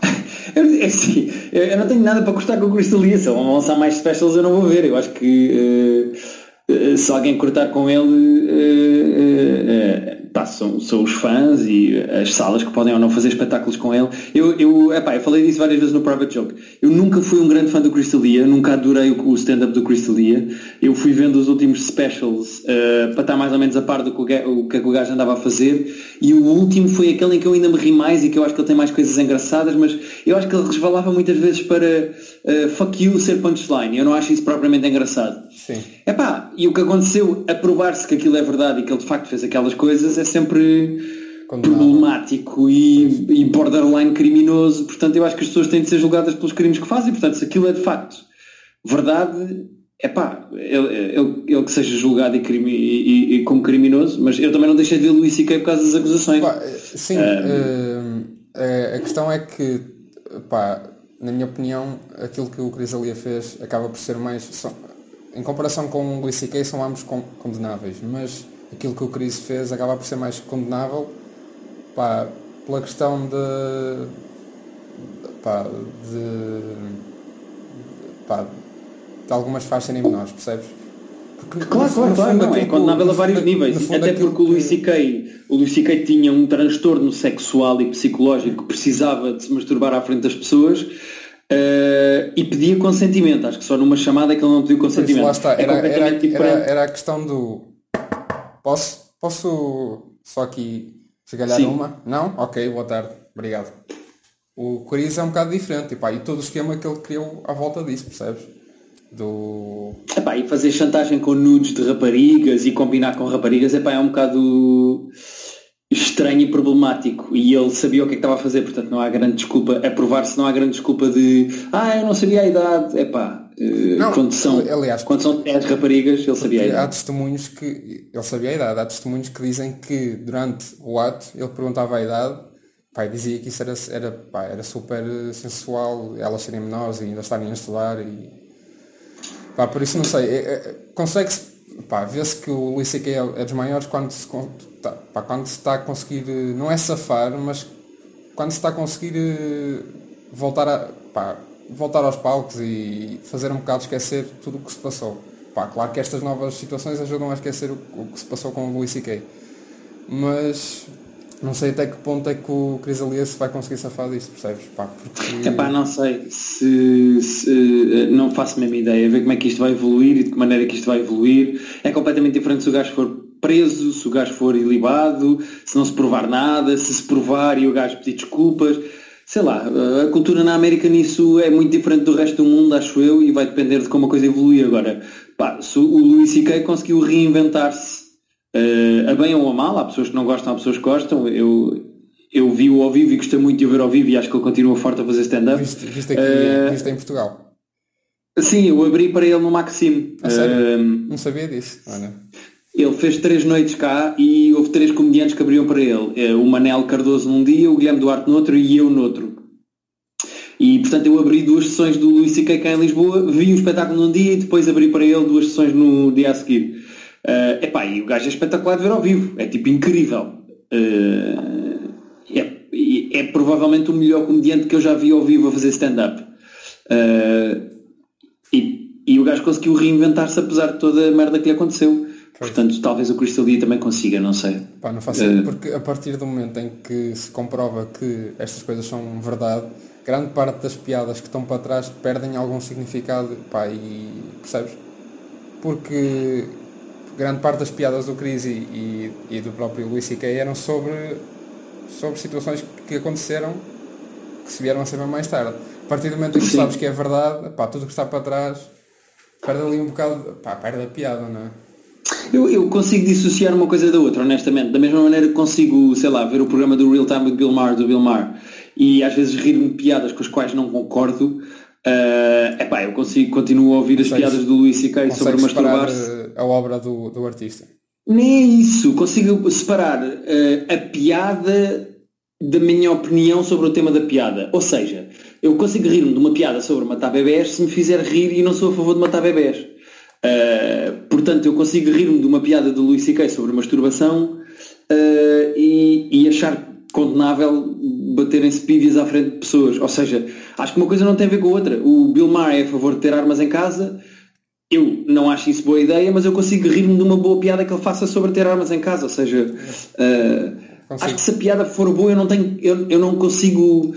é assim, eu não tenho nada para cortar com a Cris Dalia, se vão lançar mais specials eu não vou ver, eu acho que uh, se alguém cortar com ele uh, uh, pá, são, são os fãs e as salas que podem ou não fazer espetáculos com ele. Eu, eu, epá, eu falei disso várias vezes no Private Joke. Eu nunca fui um grande fã do Crystalia, nunca adorei o, o stand-up do Crystalia. Eu fui vendo os últimos specials uh, para estar mais ou menos a par do que o, que, o gajo andava a fazer e o último foi aquele em que eu ainda me ri mais e que eu acho que ele tem mais coisas engraçadas, mas eu acho que ele resvalava muitas vezes para uh, fuck you ser punchline. Eu não acho isso propriamente engraçado. Sim. Epá, e o que aconteceu a provar-se que aquilo é verdade e que ele de facto fez aquelas coisas é sempre problemático e, e, borderline criminoso. Portanto, eu acho que as pessoas têm de ser julgadas pelos crimes que fazem. Portanto, se aquilo é de facto verdade, é pá, ele, ele, ele, que seja julgado e, crime, e, e, como criminoso, mas eu também não deixei de ver Luís C.K. por causa das acusações. Pá, sim, um... uh, a questão é que, pá, na minha opinião, aquilo que o Crisalia fez acaba por ser mais em comparação com o Luís C.K. são ambos condenáveis, mas aquilo que o Chris fez acaba por ser mais condenável pá, pela questão de, pá, de, pá, de algumas faixas serem menores, percebes? Porque, claro, claro, claro, não, é condenável a vários níveis. Até porque o Luís C.K. o Luís C.K. tinha um transtorno sexual e psicológico que precisava de se masturbar à frente das pessoas Uh, e pedia consentimento. Acho que só numa chamada é que ele não pediu consentimento. Isso, lá está. Era, é era, era, era, a questão do. Posso, posso só aqui esgalhar uma? Não? Ok, boa tarde. Obrigado. O Coriz é um bocado diferente e, e todo o esquema que ele criou à volta disso, percebes? Do... Epá, e fazer chantagem com nudes de raparigas e combinar com raparigas epá, é um bocado estranho e problemático e ele sabia o que, é que estava a fazer, portanto não há grande desculpa, a provar-se não há grande desculpa de ah, eu não sabia a idade, é pá, uh, quando são, aliás, quando são 10 raparigas ele sabia a idade. Há testemunhos que, ele sabia a idade, há testemunhos que dizem que durante o ato ele perguntava a idade, pá, dizia que isso era, era, pá, era super sensual, elas serem menores e ainda estarem a estudar e pá, por isso não sei, é, é, consegue-se pá, vê-se que o Luís C.K. é, é dos maiores quando se, tá, pá, quando se está a conseguir, eh, não é safar, mas quando se está a conseguir eh, voltar, a, pá, voltar aos palcos e fazer um bocado esquecer tudo o que se passou. Pá, claro que estas novas situações ajudam a esquecer o, o que se passou com o Luís C.K. Mas não sei até que ponto é que o Cris Alias vai conseguir safar disso, percebes? Pá, porque... Não sei se, se, não faço a mesma ideia, ver como é que isto vai evoluir e de que maneira que isto vai evoluir. É completamente diferente se o gajo for preso, se o gajo for ilibado, se não se provar nada, se se provar e o gajo pedir desculpas. Sei lá, a cultura na América nisso é muito diferente do resto do mundo, acho eu, e vai depender de como a coisa evoluir. Agora, pá, se o Luís C.K. conseguiu reinventar-se uh, a bem ou a mal, há pessoas que não gostam, há pessoas que gostam. Eu, eu vi-o ao vivo e gostei muito de o ver ao vivo e acho que ele continua forte a fazer stand-up. Viste, viste, aqui, uh, viste em Portugal? Sim, eu abri para ele no Maxime. Uh, não sabia disso. Ele fez três noites cá e houve três que abriam para ele. Eh, o Manel Cardoso num dia, o Guilherme Duarte no outro e eu no outro. E portanto eu abri duas sessões do Luís C.K. cá em Lisboa, vi o espetáculo num dia e depois abri para ele duas sessões no dia a seguir. Uh, epá, e o gajo é espetacular de ver ao vivo, é tipo incrível. Uh, é, é, provavelmente o melhor comediante que eu já vi ao vivo a fazer stand-up. Uh, e, e o gajo conseguiu reinventar-se apesar de toda a merda que lhe aconteceu. Portanto, talvez o Crystal Lee também consiga, não sei. Pá, não faço uh, porque a partir do momento em que se comprova que estas coisas são verdade, grande parte das piadas que estão para trás perdem algum significado, pá, e percebes? Porque grande parte das piadas do Chris e, e, e do próprio Luís C.K. eram sobre, sobre situações que aconteceram que se vieram a saber mais tarde. A partir do momento em que sabes que é verdade, pá, tudo que está para trás perde ali um bocado, pá, perde a piada, não é? Eu, eu, consigo dissociar uma coisa da outra, honestamente. Da mesma maneira que consigo, sei lá, ver o programa do Real Time with Bill Maher, do Bill Maher, e às vezes rir-me de piadas com as quais não concordo, uh, epá, eu consigo, continuo a ouvir as piadas do Luís C.K. sobre masturbar-se. Eh, a obra do, do artista. Nem é isso, consigo separar uh, a piada da minha opinião sobre o tema da piada. Ou seja, eu consigo rir-me de uma piada sobre matar bebés se me fizer rir e não sou a favor de matar bebés. Uh, portanto, eu consigo rir-me de uma piada do Luís C.K. sobre masturbação uh, e, e, achar condenável baterem-se pívias à frente de pessoas. Ou seja, acho que uma coisa não tem a ver com a outra. O Bill Maher é a favor de ter armas em casa. Eu não acho isso boa ideia, mas eu consigo rir-me de uma boa piada que ele faça sobre ter armas em casa. Ou seja, uh, acho que se a piada for boa, eu não, tenho, eu, eu não consigo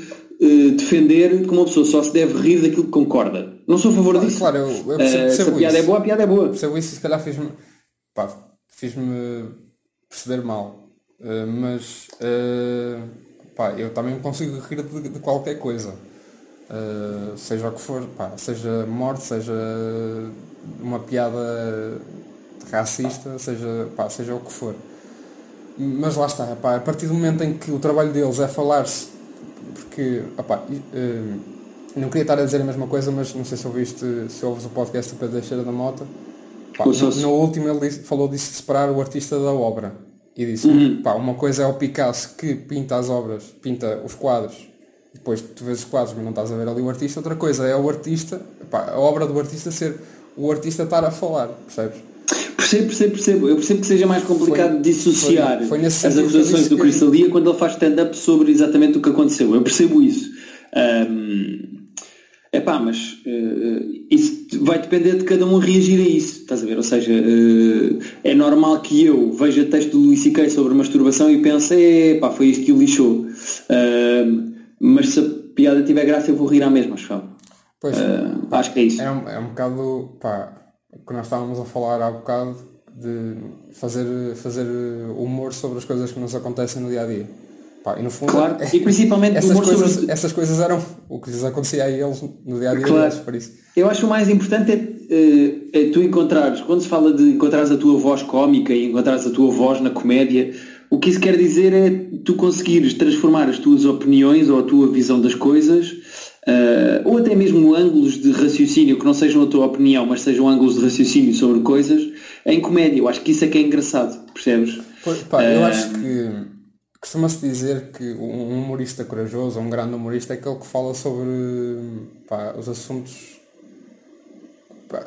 defender que uma pessoa só se deve rir daquilo que concorda. Não sou a favor disso. Claro, eu, eu percebo, uh, se a piada é boa, a piada é boa. Percebo isso e se calhar fiz-me fiz-me perceber mal. Uh, mas uh, pá, eu também consigo rir de, de qualquer coisa. Uh, seja o que for, pá, seja morte, seja uma piada racista, seja, pá, seja o que for. Mas lá está, pá, a partir do momento em que o trabalho deles é falar-se, porque opá, não queria estar a dizer a mesma coisa, mas não sei se ouviste, se ouves o podcast do Pedro Teixeira da Mota. Pá, no, no, último ele disse, falou disso de separar o artista da obra. E disse, uhum. pá, uma coisa é o Picasso que pinta as obras, pinta os quadros, depois tu vês os quadros mas não estás a ver ali o artista, outra coisa é o artista, pá, a obra do artista ser o artista estar a falar, percebes? Percebo, percebo, percebo. Eu percebo que seja mais complicado foi, dissociar foi, foi as acusações do Cristalia quando ele faz stand-up sobre exatamente o que aconteceu. Eu percebo isso. Um, Epá, mas uh, isso vai depender de cada um reagir a isso, estás a ver? Ou seja, uh, é normal que eu veja texto do Luís C.K. sobre masturbação e pense, epá, foi isto que o lixou. Uh, mas se a piada tiver graça eu vou rir à mesma, acho Pois, uh, acho que é isso. É um, é um bocado, pá, que nós estávamos a falar há bocado de fazer, fazer humor sobre as coisas que nos acontecem no dia a dia. Pá, e no fundo, claro, e principalmente essas, coisas, sobre... essas coisas eram o que lhes acontecia a eles no dia a dia claro. deles, por isso. Eu acho que o mais importante é, eh, é, tu encontrares, quando se fala de encontrares a tua voz cómica e encontrares a tua voz na comédia, o que isso quer dizer é tu conseguires transformar as tuas opiniões ou a tua visão das coisas Uh, ou até mesmo ângulos de raciocínio que não sejam a tua opinião, mas sejam ângulos de raciocínio sobre coisas, em comédia. Eu acho que isso é que é engraçado, percebes? Pois, pá, uh, eu acho que costuma-se dizer que um humorista corajoso, um grande humorista, é aquele que fala sobre pá, os assuntos, pá,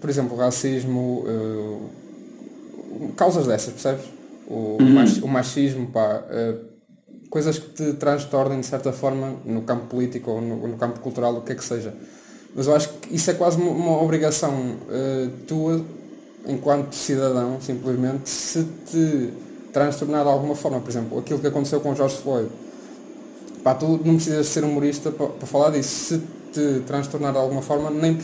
por exemplo, racismo, uh, causas dessas, percebes? O, uhum. o machismo, pá, coisas que te transtornem de certa forma no campo político ou no, no, campo cultural, o que é que seja. Mas eu acho que isso é quase uma, uma obrigação uh, tua, enquanto cidadão, simplesmente, se te transtornar de alguma forma. Por exemplo, aquilo que aconteceu com o Jorge Floyd. Pá, tu não precisas ser humorista para, para falar disso. Se te transtornar de alguma forma, nem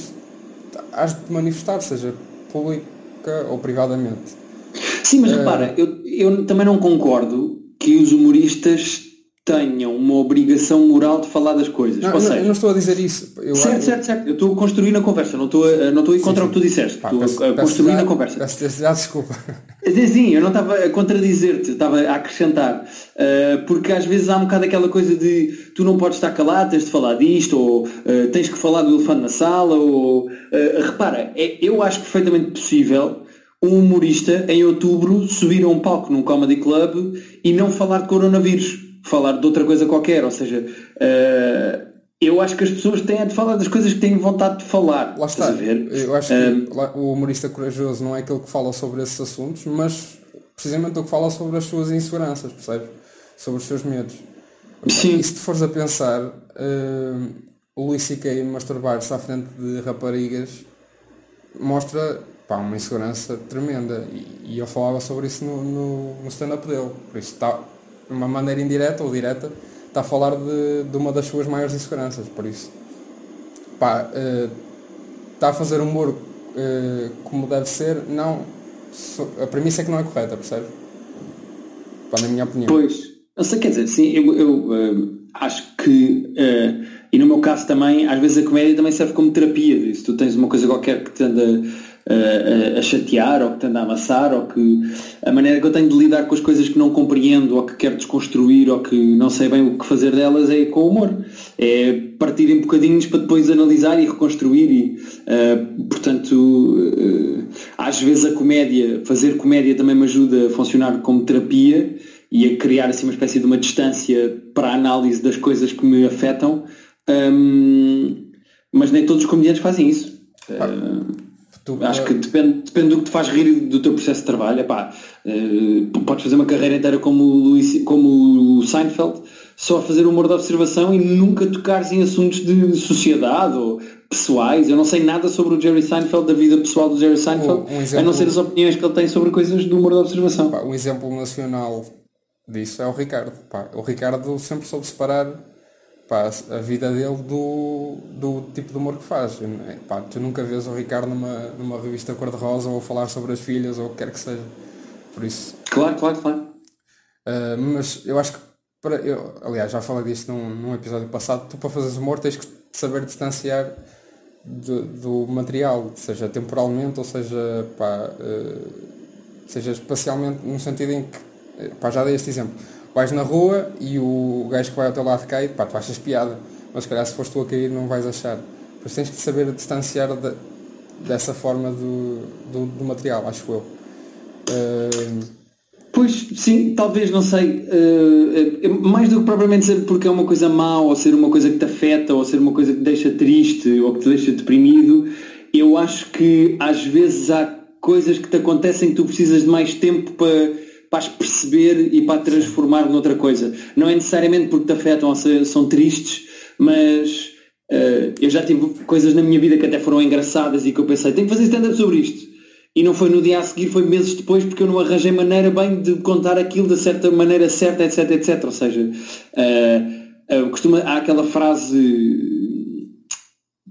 has de manifestar, seja pública ou privadamente. Sim, mas uh, repara, eu, eu também não concordo que os humoristas tenham uma obrigação moral de falar das coisas. Não, seja, eu não estou a dizer isso. Eu, certo, certo, certo. Eu estou a construir na conversa, não estou a, não estou a ir contra sim, sim. o que tu disseste. Pá, estou peço, a construir na conversa. Peço já desculpa. Sim, eu não estava a contradizer-te, estava a acrescentar. Uh, porque às vezes há um bocado aquela coisa de tu não podes estar calado, tens de falar disto, ou uh, tens que falar do elefante na sala, ou... Uh, repara, é, eu acho perfeitamente possível um humorista em outubro subir a um palco num comedy club e não falar de coronavírus, falar de outra coisa qualquer, ou seja, uh, eu acho que as pessoas têm de falar das coisas que têm vontade de falar. Lá está. Eu acho que o humorista corajoso não é aquele que fala sobre esses assuntos, mas precisamente o que fala sobre as suas inseguranças, percebes? Sobre os seus medos. Sim. E se tu fores a pensar, uh, o Luís C.K. masturbar-se à frente de raparigas mostra pá, uma insegurança tremenda. E, e eu falava sobre isso no, no, no stand-up dele. Por isso está, de uma maneira indireta ou direta, está a falar de, de uma das suas maiores inseguranças. Por isso, pá, uh, está a fazer humor uh, como deve ser, não. So, a premissa é que não é correta, percebe? Pá, na minha opinião. Pois, eu sei, quer dizer, sim, eu, eu uh, acho que. e no meu caso também, às vezes a comédia também serve como terapia. Se tu tens uma coisa qualquer que te anda a, a, chatear ou que te anda a amassar ou que a maneira que eu tenho de lidar com as coisas que não compreendo ou que quero desconstruir ou que não sei bem o que fazer delas é com humor. É partir em bocadinhos para depois analisar e reconstruir e uh, portanto uh, às vezes a comédia, fazer comédia também me ajuda a funcionar como terapia e a criar assim uma espécie de uma distância para a análise das coisas que me afetam. Um, mas nem todos os comediantes fazem isso. Uh, Tu, Acho que depende, depende do que te faz rir do teu processo de trabalho. Epá, uh, podes fazer uma carreira inteira como o, Luís, como o Seinfeld, só a fazer humor de observação e nunca tocares em assuntos de sociedade ou pessoais. Eu não sei nada sobre o Jerry Seinfeld, da vida pessoal do Jerry Seinfeld, um exemplo, a não ser as opiniões que ele tem sobre coisas do humor de observação. Pá, um exemplo nacional disso é o Ricardo. Pá, o Ricardo sempre soube separar pá, a vida dele do, do tipo de humor que faz. Pá, tu nunca vês o Ricardo numa, numa revista cor-de-rosa ou falar sobre as filhas ou o que quer que seja. Por isso. Claro, claro, claro. Uh, mas eu acho que para, eu, aliás, já falei disto num, num episódio passado, tu para fazeres humor tens que saber distanciar de, do material, seja temporalmente ou seja, pá, uh, seja espacialmente, no sentido em que, pá, já dei este exemplo vais na rua e o gajo que vai ao teu lado cai, pá, tu achas piada, mas se calhar se fores tu a cair não vais achar. Pois tens que saber distanciar de, dessa forma do, do, do, material, acho eu. Uh... Pois sim, talvez, não sei. Uh, mais do que propriamente ser porque é uma coisa má, ou ser uma coisa que te afeta, ou ser uma coisa que te deixa triste, ou que te deixa deprimido, eu acho que às vezes há coisas que te acontecem que tu precisas de mais tempo para para as perceber e para transformar noutra coisa. Não é necessariamente porque te afetam ou são tristes, mas uh, eu já tive coisas na minha vida que até foram engraçadas e que eu pensei, tenho que fazer stand-up sobre isto. E não foi no dia a seguir, foi meses depois, porque eu não arranjei maneira bem de contar aquilo da certa maneira certa, etc, etc. Ou seja, uh, uh, costuma, há aquela frase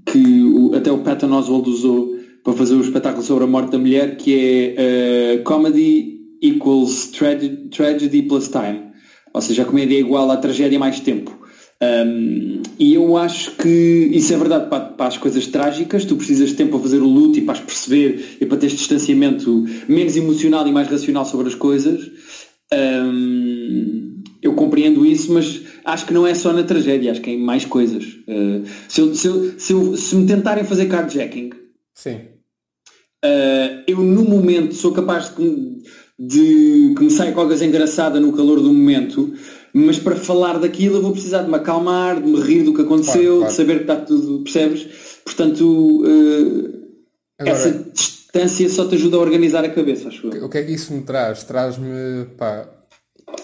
que o, até o Patton Oswald usou para fazer o espetáculo sobre a morte da mulher, que é Comedy equals tragedy, tragedy plus time. Ou seja, a comédia é igual à tragédia mais tempo. Um, e eu acho que isso é verdade para, para, as coisas trágicas, tu precisas de tempo para fazer o luto e para as perceber e para ter este distanciamento menos emocional e mais racional sobre as coisas. Um, eu compreendo isso, mas acho que não é só na tragédia, acho que é em mais coisas. Uh, se, eu, se, eu, se, eu, se, me tentarem fazer carjacking, Sim. Uh, eu no momento sou capaz de, de que me saia qualquer coisa engraçada no calor do momento, mas para falar daquilo eu vou precisar de me acalmar, de me rir do que aconteceu, claro, claro. de saber que está tudo, percebes? Portanto, uh, Agora, essa distância só te ajuda a organizar a cabeça, acho eu. O que é que isso me traz? Traz-me, pá,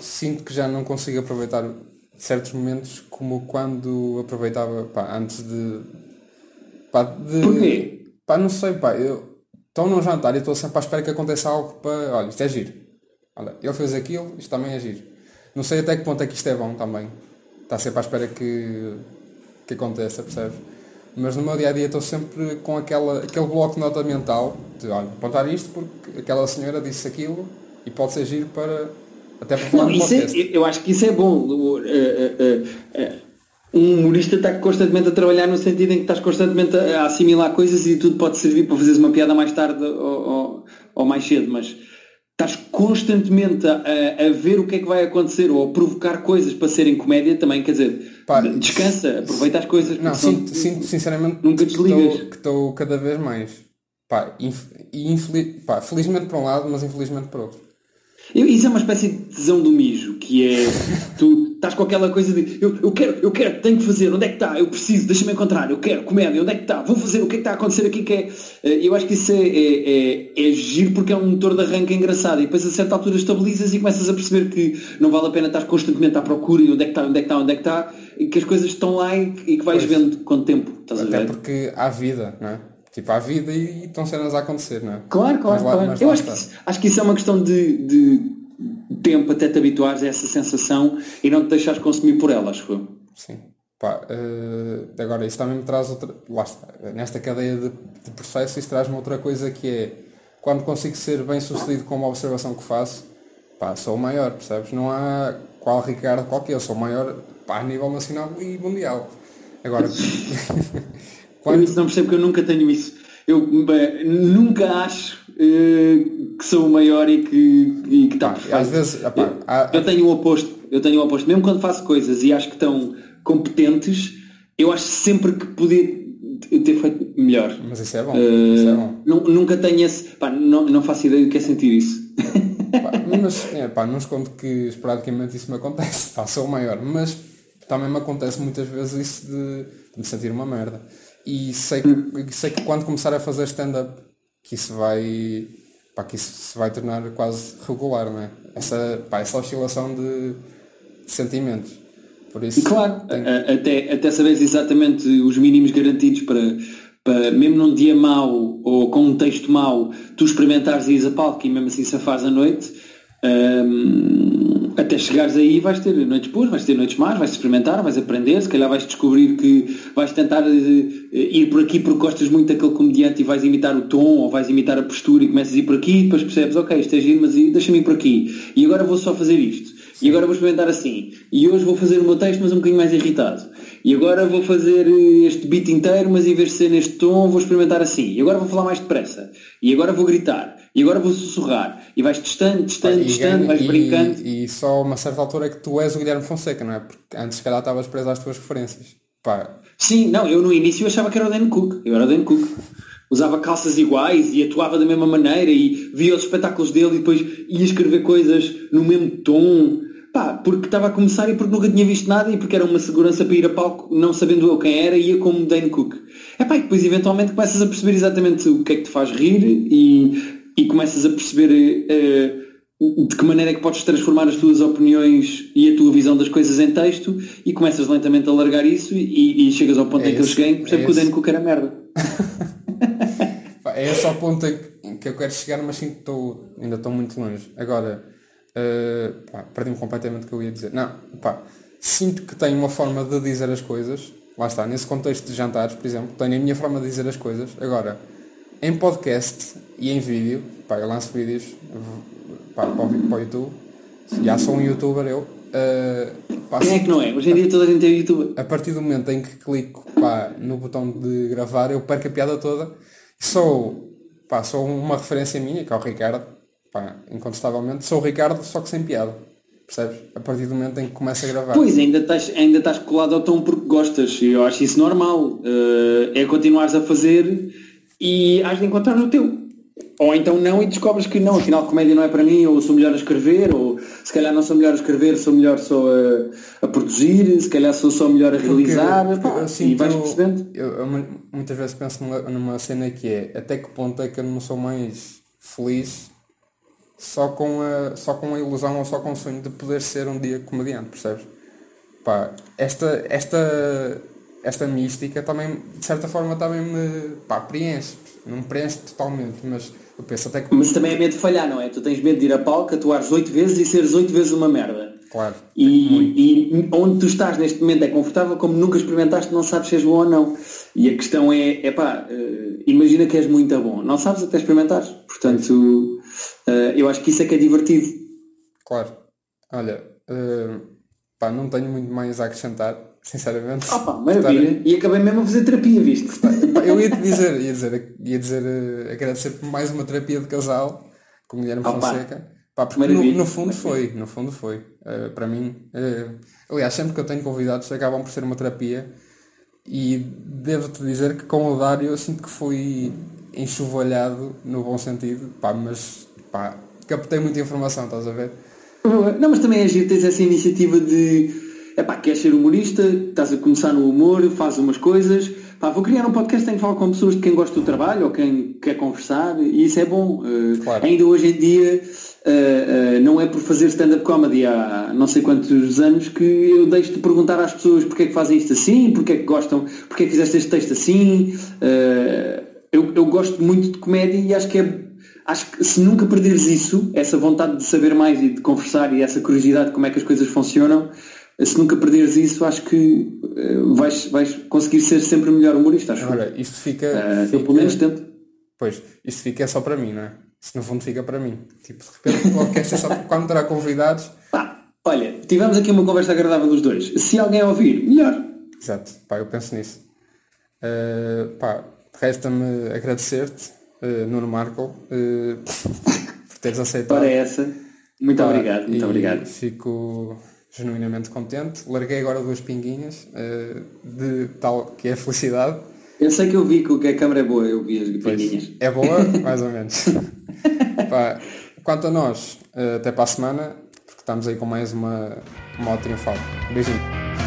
sinto que já não consigo aproveitar certos momentos como quando aproveitava, pá, antes de... Pá, de Porquê? Pá, não sei, pá, eu estou num jantar e estou sempre à espera que aconteça algo para, olha, isto é giro. Olha, ele fez aquilo, isto também é giro. Não sei até que ponto é que isto é bom também. Está sempre à espera que, que aconteça, percebes? Mas no meu dia a dia estou sempre com aquela, aquele bloco de nota mental de olha, apontar isto porque aquela senhora disse aquilo e pode ser giro para até para falar não, isso é, Eu acho que isso é bom. Uh, uh, uh, um humorista está constantemente a trabalhar no sentido em que estás constantemente a assimilar coisas e tudo pode servir para fazeres uma piada mais tarde ou, ou, ou mais cedo, mas estás constantemente a, a, ver o que é que vai acontecer ou a provocar coisas para serem comédia também, quer dizer, Pá, descansa, aproveita as coisas. Não, sinto, sinto sinceramente nunca desligas. Que estou cada vez mais. Pá, pá, felizmente por um lado, mas infelizmente por outro. Eu, isso é uma espécie de tesão do mijo, que é tu estás com aquela coisa de eu, eu quero, eu quero, tenho que fazer, onde é que está? Eu preciso, deixa-me encontrar, eu quero, comédia, onde é que está? Vou fazer, o que é que está a acontecer aqui que é. Eh, eu acho que isso é, é, é, é giro porque é um motor de arranque engraçado e depois a certa altura estabilizas e começas a perceber que não vale a pena estar constantemente à procura e onde é que está, onde é que está, onde é que está, e que as coisas estão lá e, que vais pois. vendo com o tempo. Estás Até a ver? porque há vida, não é? Tipo, há vida e, estão cenas a acontecer, não é? Claro, claro, lá, claro. Eu acho que, acho que isso é uma questão de, de tempo até te habituares a essa sensação e não te deixares consumir por ela, acho eu. Sim. Pá, uh, agora, isso também me traz outra. Lá está, nesta cadeia de, de processo, isso traz-me outra coisa que é quando consigo ser bem sucedido com uma observação que faço, pá, sou o maior, percebes? Não há qual Ricardo qualquer, eu sou o maior pá, a nível nacional e mundial. Agora, quando... eu isso não percebo que eu nunca tenho isso. Eu bem, nunca acho uh, que sou o maior e que, e que tá, às vezes eu, há, eu tenho o oposto eu tenho o oposto. Mesmo quando faço coisas e acho que estão competentes eu acho sempre que podia ter feito melhor. Mas isso é bom, uh, isso é bom. nunca tenho esse pá, não, não faço ideia do que é sentir isso. Pá, mas é, pá, não escondo que esporadicamente isso me acontece pá, sou o maior. Mas também me acontece muitas vezes isso de, de me sentir uma merda e sei que, hum. sei que quando começar a fazer stand-up que isso vai pá, que isso se vai tornar quase regular, não é? Essa, pá, essa oscilação de, de sentimentos. Por isso, claro, tenho... até, até saberes exatamente os mínimos garantidos para, para, mesmo num dia mau ou com um texto mau, tu experimentares e ires a palco e mesmo assim se faz a noite, um, até chegares aí vais ter noites boas, vais ter noites más, vais experimentar, vais aprender, se calhar vais descobrir que vais tentar uh, ir por aqui porque gostas muito daquele comediante e vais imitar o tom ou vais imitar a postura e começas a ir por aqui e depois percebes, ok, isto é giro, mas deixa-me ir por aqui. E agora vou só fazer isto. E agora vou experimentar assim. E hoje vou fazer o meu texto, mas um bocadinho mais irritado. E agora vou fazer eh, este beat inteiro, mas em vez de ser neste tom, vou experimentar assim. E agora vou falar mais depressa. E agora vou gritar e agora vou sussurrar. E vais testando, testando, testando, vais e, brincando. E, só a uma certa altura é que tu és o Guilherme Fonseca, não é? Porque antes se calhar estavas preso às tuas referências. Pá. Sim, não, eu no início achava que era o Dan Cook. Eu era o Dan Cook. Usava calças iguais e atuava da mesma maneira e via os espetáculos dele e depois ia escrever coisas no mesmo tom. Pá, porque estava a começar e porque nunca tinha visto nada e porque era uma segurança para ir a palco, não sabendo eu quem era, ia como Dan Cook. É pá, e depois eventualmente começas a perceber exatamente o que é que te faz rir e e começas a perceber uh, de que maneira é que podes transformar as tuas opiniões e a tua visão das coisas em texto e começas lentamente a largar isso e, e chegas ao ponto é em que eu cheguei percebo é que o Dan Cook era merda. é esse ao ponto em que eu quero chegar, mas sim que estou, ainda estou muito longe. Agora, uh, perdi-me completamente o que eu ia dizer. Não, pá, sinto que tenho uma forma de dizer as coisas lá está, nesse contexto de jantares, por exemplo, tenho a minha forma de dizer as coisas. Agora, em podcast e em vídeo, pá, eu lanço vídeos pá, para, o, para o YouTube, já sou um youtuber eu. Uh, Quem é que não é? Hoje em dia toda a gente é youtuber. A partir do momento em que clico pá, no botão de gravar, eu perco a piada toda. Sou, pá, sou uma referência minha, que é o Ricardo, pá, incontestavelmente. Sou o Ricardo, só que sem piada. Percebes? A partir do momento em que começa a gravar. Pois, ainda estás, ainda estás colado ao tom porque gostas. E eu acho isso normal. Uh, é continuares a fazer e has de encontrar o teu. Ou então não e descobres que não, afinal comédia não é para mim, ou sou melhor a escrever, ou se calhar não sou melhor a escrever, sou melhor só a, a produzir, se calhar sou só melhor a realizar, porque, pá, assim, e vais percebendo. Eu, eu, muitas vezes penso numa, numa cena que é até que ponto é que eu não sou mais feliz só com a, só com a ilusão ou só com o sonho de poder ser um dia comediante, percebes? Pá, esta, esta, esta mística também, de certa forma, também me pá, preenche. Não me preenche totalmente, mas eu penso até que... Mas também é medo de falhar, não é? Tu tens medo de ir a palco, atuares oito vezes e seres oito vezes uma merda. Claro. E, e, onde tu estás neste momento é confortável, como nunca experimentaste, não sabes se és bom ou não. E a questão é, é pá, uh, imagina que és muito bom. Não sabes até experimentares. Portanto, uh, eu acho que isso é que é divertido. Claro. Olha, uh, pá, não tenho muito mais a acrescentar, sinceramente. Ah pá, maravilha. Estar... E acabei mesmo a fazer terapia, viste? Eu ia te dizer, ia dizer, ia dizer agradecer por mais uma terapia de casal com Guilherme oh, Fonseca. Pá, porque no, no, fundo foi, no fundo foi. Uh, para mim, uh, aliás, sempre que eu tenho convidados acabam por ser uma terapia e devo-te dizer que com o Dário eu sinto que fui enxovalhado no bom sentido, pá, mas pá, captei muita informação, estás a ver? Não, mas também é giro, tens essa iniciativa de é pá, queres ser humorista, estás a começar no humor, fazes umas coisas, pá, vou criar um podcast em que falo com pessoas de quem gosta do trabalho ou quem quer conversar e isso é bom. Uh, claro. Ainda hoje em dia Uh, uh, não é por fazer stand-up comedy há não sei quantos anos que eu deixo de perguntar às pessoas porque é que fazem isto assim, porque é que gostam, porque é que fizeste este texto assim. Eu, eu gosto muito de comédia e acho que é acho que se nunca perderes isso, essa vontade de saber mais e de conversar e essa curiosidade de como é que as coisas funcionam, se nunca perderes isso, acho que vais, vais conseguir ser sempre o melhor humorista. Acho Agora, isto fica, fica. Eu pelo menos tento. Pois, isto fica só para mim, não é? Isso no fundo fica para mim. Tipo, de repente o podcast é só quando terá convidados. Pá, olha, tivemos aqui uma conversa agradável dos dois. Se alguém ouvir, melhor. Exato, pá, eu penso nisso. Uh, pá, resta-me agradecer-te, uh, Nuno Marco, uh, por teres aceitado. Para essa. Muito pá, obrigado, muito obrigado. Fico genuinamente contente. Larguei agora duas pinguinhas uh, de tal que é a felicidade. Eu sei que eu vi que a câmera é boa, eu vi as pinguinhas. É boa, mais ou menos. Pá, quanto a nós, eh, até para a semana, porque estamos aí com mais uma moto triunfal. Beijinho.